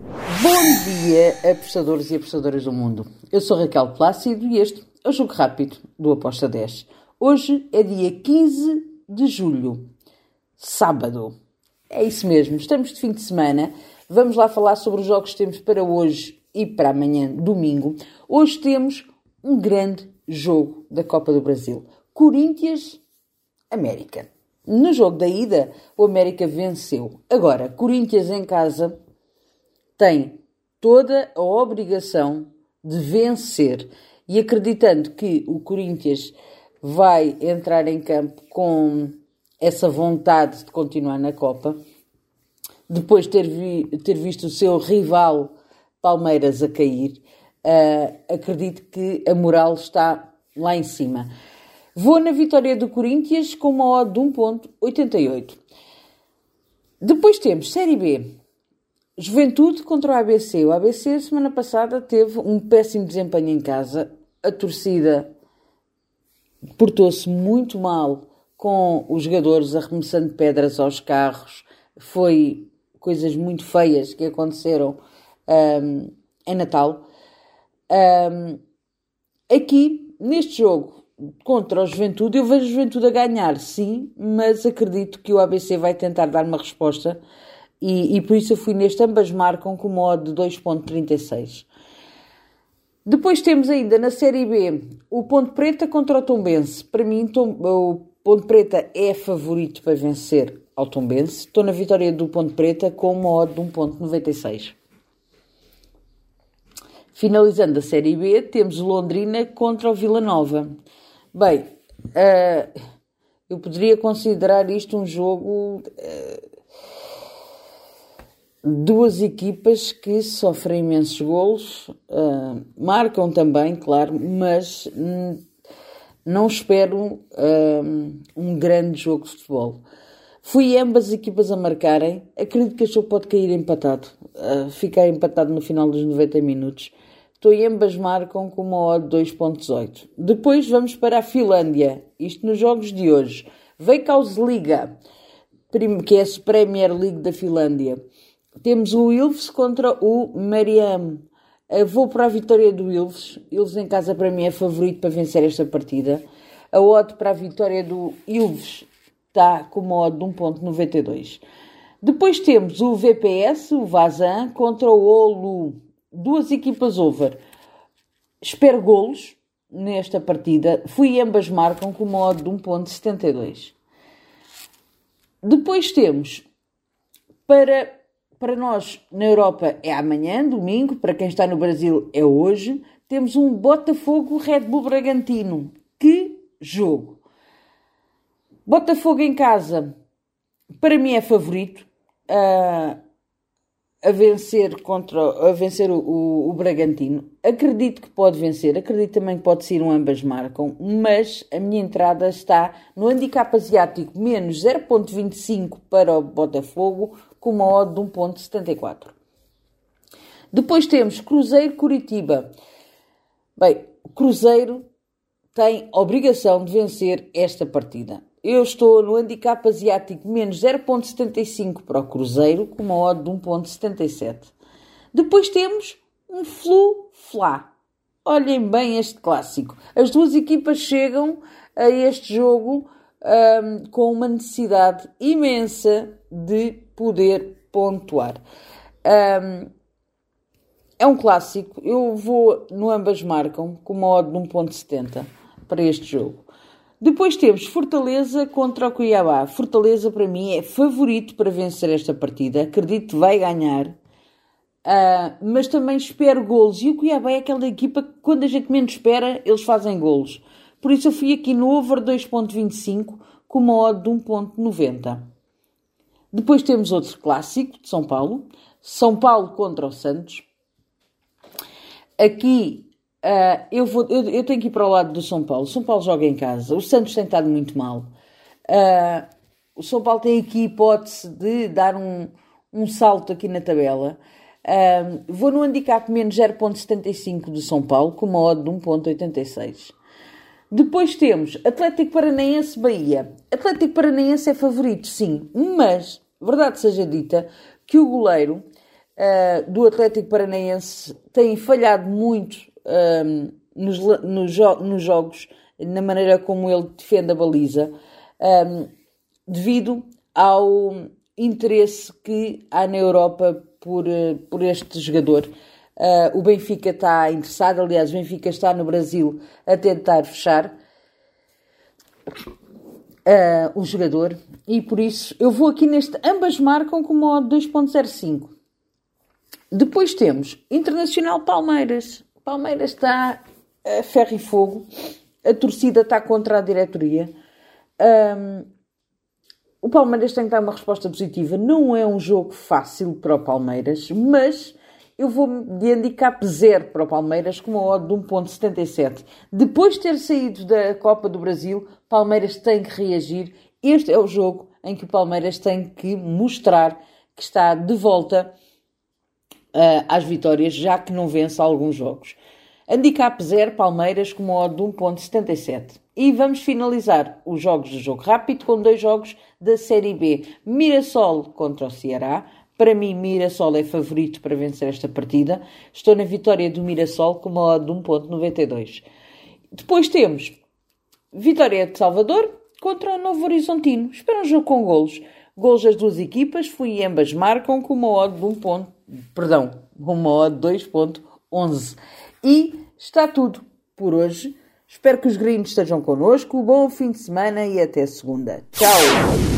Bom dia, apostadores e apostadoras do mundo. Eu sou Raquel Plácido e este é o Jogo Rápido do Aposta 10. Hoje é dia 15 de julho, sábado. É isso mesmo, estamos de fim de semana. Vamos lá falar sobre os jogos que temos para hoje e para amanhã, domingo. Hoje temos um grande jogo da Copa do Brasil. Corinthians América. No jogo da ida, o América venceu. Agora, Corinthians em casa tem toda a obrigação de vencer. E acreditando que o Corinthians vai entrar em campo com essa vontade de continuar na Copa, depois de ter, vi, ter visto o seu rival Palmeiras a cair, uh, acredito que a moral está lá em cima. Vou na vitória do Corinthians com uma odd de 1.88. Depois temos Série B. Juventude contra o ABC. O ABC, semana passada, teve um péssimo desempenho em casa. A torcida portou-se muito mal com os jogadores arremessando pedras aos carros. Foi coisas muito feias que aconteceram um, em Natal. Um, aqui, neste jogo contra o Juventude, eu vejo a Juventude a ganhar, sim, mas acredito que o ABC vai tentar dar uma resposta e, e por isso eu fui neste, ambas marcam com de 2.36. Depois temos ainda na Série B o Ponte Preta contra o Tombense. Para mim, Tom, o Ponte Preta é favorito para vencer ao Tombense. Estou na vitória do Ponte Preta com uma odd de 1.96. Finalizando a Série B, temos Londrina contra o Vila Nova. Bem, uh, eu poderia considerar isto um jogo uh, duas equipas que sofrem imensos golos, uh, marcam também, claro, mas hum, não espero uh, um grande jogo de futebol. Fui ambas equipas a marcarem, acredito que este jogo pode cair empatado, uh, ficar empatado no final dos 90 minutos. Em ambas marcam com uma odd 2.18. Depois vamos para a Finlândia, isto nos jogos de hoje. Veikkausliga, que é a Premier League da Finlândia. Temos o Ilves contra o Mariam. Vou para a vitória do Ilves. Ilves em casa para mim é favorito para vencer esta partida. A odd para a vitória do Ilves está com uma odd de 1.92. Depois temos o VPS, o Vazan, contra o Olu. Duas equipas over. Espero golos nesta partida. Fui ambas marcam com uma odd de 1.72. Depois temos para para nós, na Europa, é amanhã, domingo. Para quem está no Brasil, é hoje. Temos um Botafogo Red Bull Bragantino. Que jogo! Botafogo em casa, para mim é favorito uh, a vencer contra a vencer o, o, o, Bragantino. Acredito que pode vencer, acredito também que pode ser um ambas marcam, mas a minha entrada está no handicap asiático menos 0.25 para o Botafogo, com uma odd de 1.74. Depois temos Cruzeiro Curitiba. Bem, o Cruzeiro tem obrigação de vencer esta partida. Eu estou no handicap asiático menos 0.75 para o Cruzeiro, com uma odd de 1.77. Depois temos um Flu-Flá. Olhem bem este clássico. As duas equipas chegam a este jogo um, com uma necessidade imensa de poder pontuar. Um, é um clássico. Eu vou no ambas marcam com uma odd de 1.70 para este jogo. Depois temos Fortaleza contra o Cuiabá. Fortaleza para mim é favorito para vencer esta partida. Acredito que vai ganhar. Uh, mas também espero golos. E o Cuiabá é aquela equipa que quando a gente menos espera, eles fazem golos. Por isso eu fui aqui no over 2.25 com uma odd de 1.90. Depois temos outro clássico de São Paulo. São Paulo contra o Santos. Aqui uh, eu, vou, eu, eu, tenho que ir para o lado do São Paulo. São Paulo joga em casa. O Santos tem estado muito mal. Uh, o São Paulo tem aqui hipótese de dar um, um salto aqui na tabela. Uh, vou no handicap menos 0.75 do São Paulo com uma odd de 1.86. Depois temos Atlético Paranaense Bahia. Atlético Paranaense é favorito, sim, mas, verdade seja dita, que o goleiro uh, do Atlético Paranaense têm falhado muito um, nos, nos, jo nos, jogos, na maneira como ele defende a baliza, um, devido ao interesse que há na Europa por, por este jogador. Uh, o Benfica está interessado, aliás, o Benfica está no Brasil a tentar fechar uh, o jogador e por isso eu vou aqui neste. Ambas marcam com modo 2.05. Depois temos Internacional Palmeiras. Palmeiras está a ferro e fogo. A torcida está contra a diretoria. Um, o Palmeiras tem que dar uma resposta positiva. Não é um jogo fácil para o Palmeiras, mas eu vou de handicap zero para o Palmeiras com uma odd de 1.77. Depois de ter saído da Copa do Brasil, Palmeiras tem que reagir. Este é o jogo em que o Palmeiras tem que mostrar que está de volta uh, às vitórias, já que não vence alguns jogos. Handicap 0, Palmeiras com uma odd de 1.77. E vamos finalizar os jogos do jogo rápido com dois jogos da Série B. Mirassol contra o Ceará, para mim, Mirassol é favorito para vencer esta partida. Estou na vitória do Mirassol com uma odd de 1.92. Depois temos Vitória de Salvador contra o Novo Horizontino. Espera um jogo com golos. Golos das duas equipas, fui ambas marcam com uma odd de 1. Ponto, perdão, uma odd de 2.11. E está tudo por hoje. Espero que os gringos estejam connosco. Bom fim de semana e até segunda. Tchau!